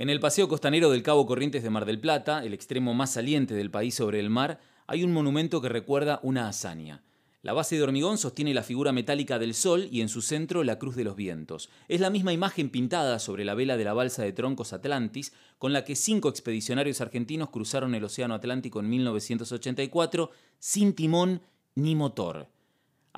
En el paseo costanero del Cabo Corrientes de Mar del Plata, el extremo más saliente del país sobre el mar, hay un monumento que recuerda una hazaña. La base de hormigón sostiene la figura metálica del sol y en su centro la cruz de los vientos. Es la misma imagen pintada sobre la vela de la balsa de troncos Atlantis con la que cinco expedicionarios argentinos cruzaron el Océano Atlántico en 1984 sin timón ni motor.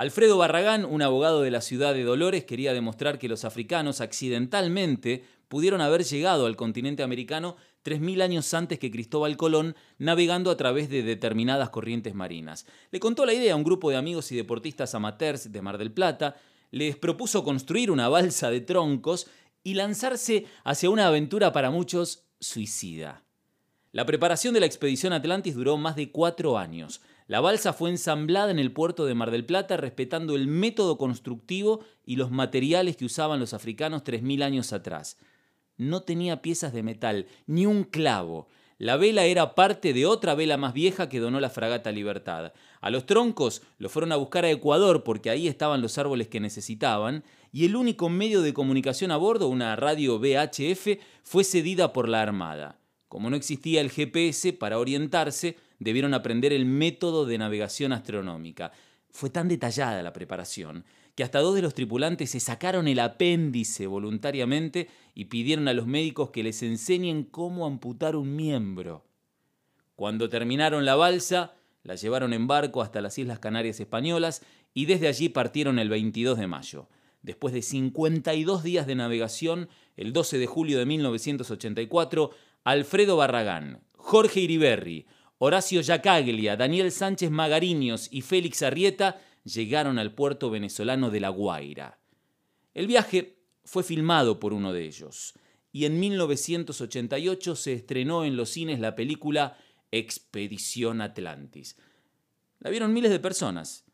Alfredo Barragán, un abogado de la ciudad de Dolores, quería demostrar que los africanos accidentalmente pudieron haber llegado al continente americano 3.000 años antes que Cristóbal Colón, navegando a través de determinadas corrientes marinas. Le contó la idea a un grupo de amigos y deportistas amateurs de Mar del Plata, les propuso construir una balsa de troncos y lanzarse hacia una aventura para muchos suicida. La preparación de la expedición Atlantis duró más de cuatro años. La balsa fue ensamblada en el puerto de Mar del Plata respetando el método constructivo y los materiales que usaban los africanos 3.000 años atrás. No tenía piezas de metal, ni un clavo. La vela era parte de otra vela más vieja que donó la fragata Libertad. A los troncos los fueron a buscar a Ecuador porque ahí estaban los árboles que necesitaban, y el único medio de comunicación a bordo, una radio VHF, fue cedida por la Armada. Como no existía el GPS para orientarse, debieron aprender el método de navegación astronómica. Fue tan detallada la preparación que hasta dos de los tripulantes se sacaron el apéndice voluntariamente y pidieron a los médicos que les enseñen cómo amputar un miembro. Cuando terminaron la balsa, la llevaron en barco hasta las Islas Canarias Españolas y desde allí partieron el 22 de mayo. Después de 52 días de navegación, el 12 de julio de 1984, Alfredo Barragán, Jorge Iriberri, Horacio Yacaglia, Daniel Sánchez Magariños y Félix Arrieta llegaron al puerto venezolano de La Guaira. El viaje fue filmado por uno de ellos y en 1988 se estrenó en los cines la película Expedición Atlantis. La vieron miles de personas,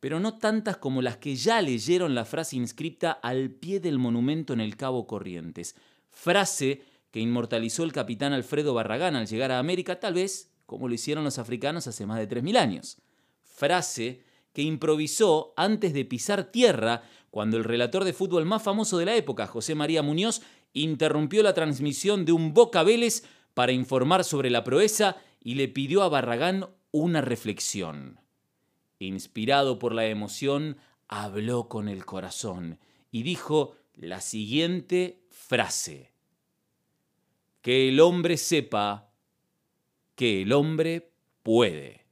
pero no tantas como las que ya leyeron la frase inscripta al pie del monumento en el Cabo Corrientes, frase que inmortalizó el capitán Alfredo Barragán al llegar a América, tal vez como lo hicieron los africanos hace más de 3.000 años. Frase que improvisó antes de pisar tierra cuando el relator de fútbol más famoso de la época, José María Muñoz, interrumpió la transmisión de un Boca Vélez para informar sobre la proeza y le pidió a Barragán una reflexión. Inspirado por la emoción, habló con el corazón y dijo la siguiente frase. Que el hombre sepa que el hombre puede.